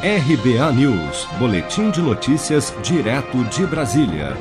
RBA News, Boletim de Notícias, direto de Brasília.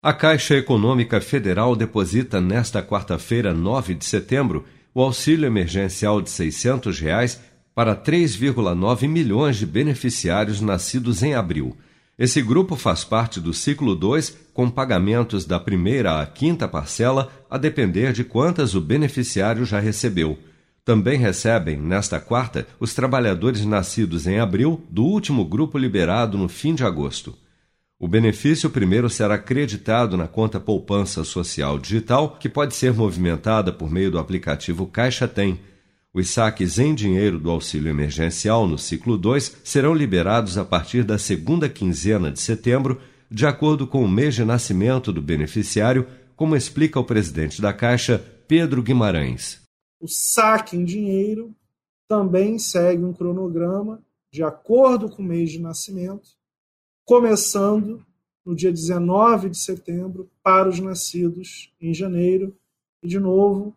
A Caixa Econômica Federal deposita nesta quarta-feira, 9 de setembro, o auxílio emergencial de 600 reais para 3,9 milhões de beneficiários nascidos em abril. Esse grupo faz parte do ciclo 2, com pagamentos da primeira à quinta parcela, a depender de quantas o beneficiário já recebeu. Também recebem, nesta quarta, os trabalhadores nascidos em abril do último grupo liberado no fim de agosto. O benefício primeiro será creditado na conta Poupança Social Digital, que pode ser movimentada por meio do aplicativo Caixa Tem. Os saques em dinheiro do auxílio emergencial no ciclo 2 serão liberados a partir da segunda quinzena de setembro, de acordo com o mês de nascimento do beneficiário, como explica o presidente da Caixa, Pedro Guimarães. O saque em dinheiro também segue um cronograma de acordo com o mês de nascimento, começando no dia 19 de setembro para os nascidos em janeiro e, de novo,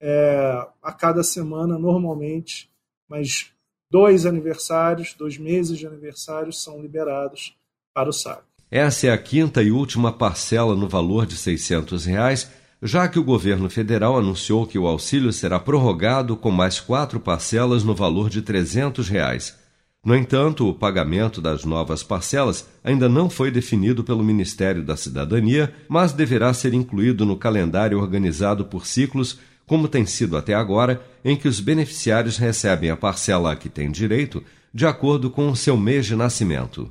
é, a cada semana, normalmente, mas dois aniversários, dois meses de aniversários são liberados para o saque. Essa é a quinta e última parcela no valor de 600 reais já que o governo federal anunciou que o auxílio será prorrogado com mais quatro parcelas no valor de 300 reais. No entanto, o pagamento das novas parcelas ainda não foi definido pelo Ministério da Cidadania, mas deverá ser incluído no calendário organizado por ciclos, como tem sido até agora, em que os beneficiários recebem a parcela a que têm direito de acordo com o seu mês de nascimento.